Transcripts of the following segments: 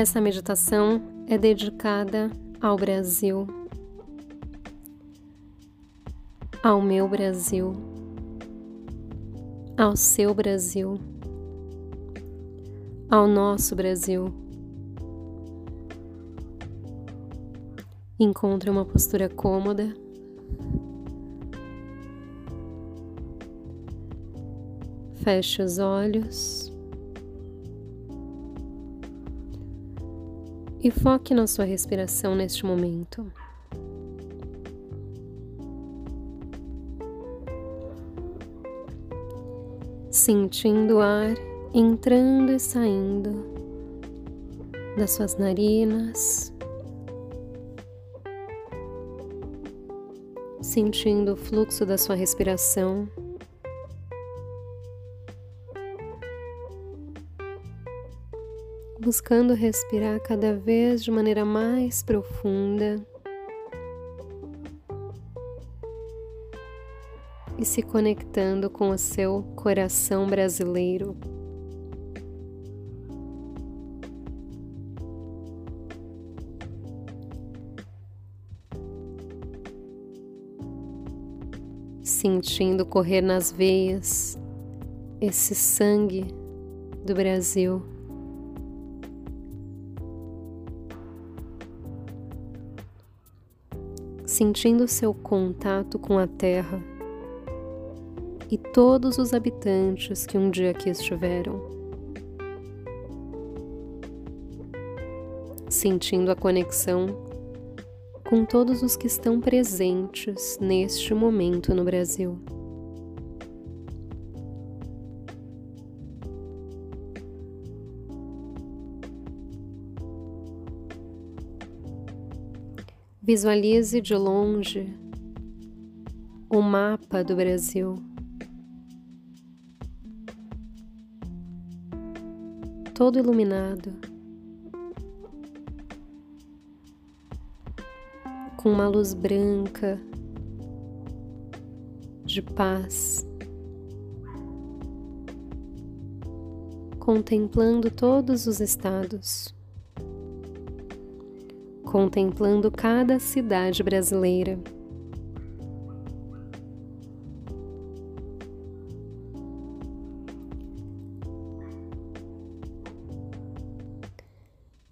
Essa meditação é dedicada ao Brasil, ao meu Brasil, ao seu Brasil, ao nosso Brasil. Encontre uma postura cômoda. Feche os olhos. E foque na sua respiração neste momento. Sentindo o ar entrando e saindo das suas narinas, sentindo o fluxo da sua respiração. Buscando respirar cada vez de maneira mais profunda e se conectando com o seu coração brasileiro. sentindo correr nas veias esse sangue do Brasil. Sentindo seu contato com a terra e todos os habitantes que um dia aqui estiveram. Sentindo a conexão com todos os que estão presentes neste momento no Brasil. Visualize de longe o mapa do Brasil. Todo iluminado. com uma luz branca de paz, contemplando todos os estados, contemplando cada cidade brasileira.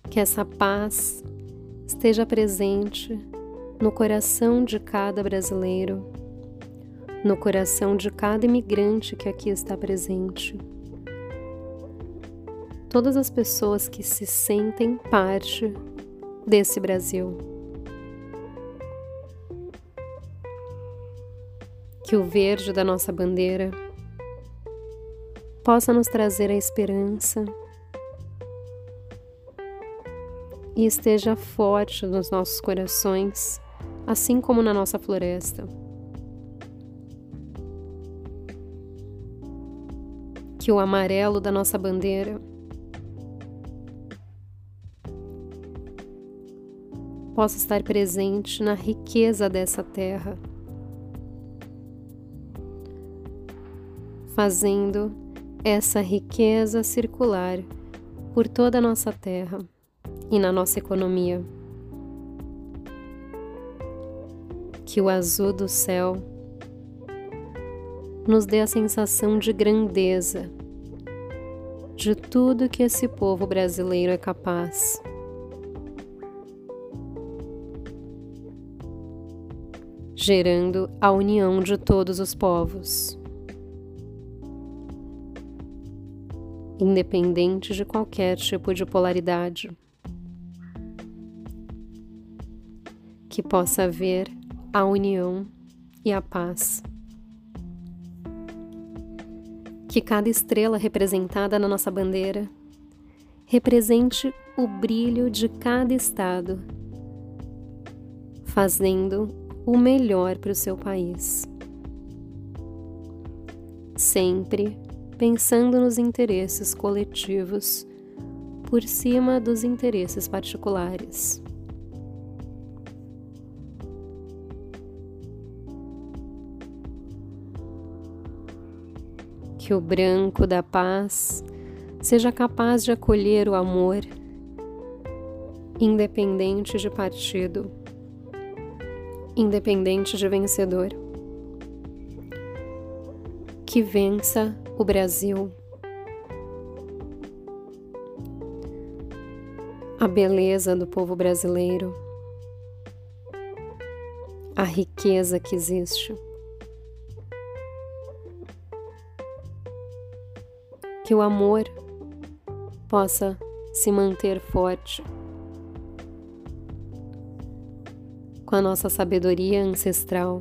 Que essa paz esteja presente no coração de cada brasileiro, no coração de cada imigrante que aqui está presente. Todas as pessoas que se sentem parte desse Brasil. Que o verde da nossa bandeira possa nos trazer a esperança e esteja forte nos nossos corações assim como na nossa floresta. Que o amarelo da nossa bandeira possa estar presente na riqueza dessa terra, fazendo essa riqueza circular por toda a nossa terra e na nossa economia. que o azul do céu nos dê a sensação de grandeza de tudo que esse povo brasileiro é capaz. Gerando a união de todos os povos, independente de qualquer tipo de polaridade. Que possa haver a união e a paz. Que cada estrela representada na nossa bandeira represente o brilho de cada estado, fazendo o melhor para o seu país. Sempre pensando nos interesses coletivos por cima dos interesses particulares. que o branco da paz seja capaz de acolher o amor independente de partido, independente de vencedor. Que vença o Brasil. A beleza do povo brasileiro, a riqueza que existe. Que o amor possa se manter forte. Com a nossa sabedoria ancestral,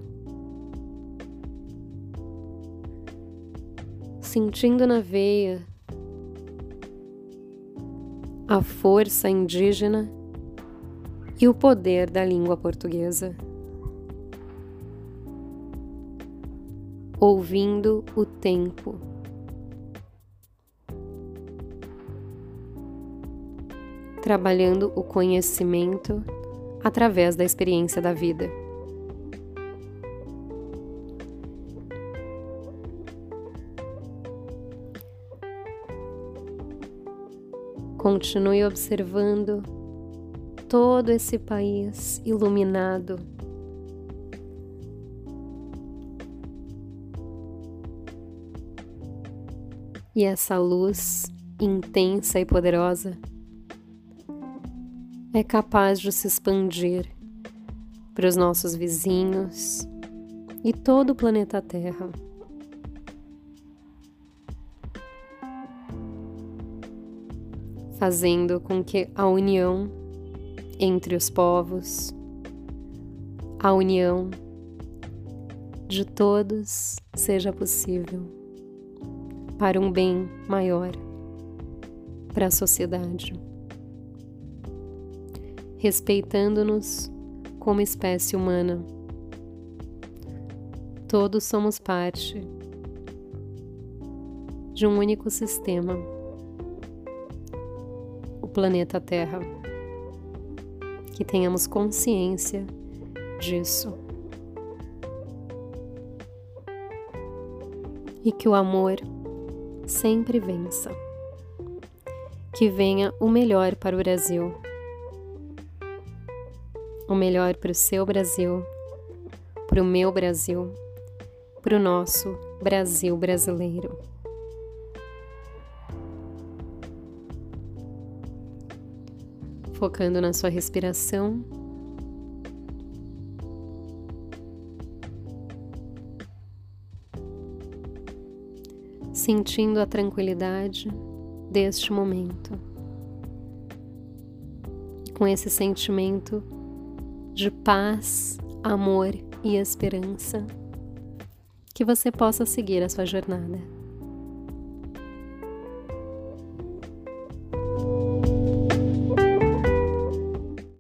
sentindo na veia a força indígena e o poder da língua portuguesa. Ouvindo o tempo. trabalhando o conhecimento através da experiência da vida. Continue observando todo esse país iluminado. E essa luz intensa e poderosa é capaz de se expandir para os nossos vizinhos e todo o planeta Terra. Fazendo com que a união entre os povos, a união de todos seja possível para um bem maior para a sociedade respeitando-nos como espécie humana. Todos somos parte de um único sistema, o planeta Terra. Que tenhamos consciência disso. E que o amor sempre vença. Que venha o melhor para o Brasil o melhor para o seu Brasil, para o meu Brasil, para o nosso Brasil brasileiro. Focando na sua respiração. Sentindo a tranquilidade deste momento. Com esse sentimento de paz, amor e esperança. Que você possa seguir a sua jornada.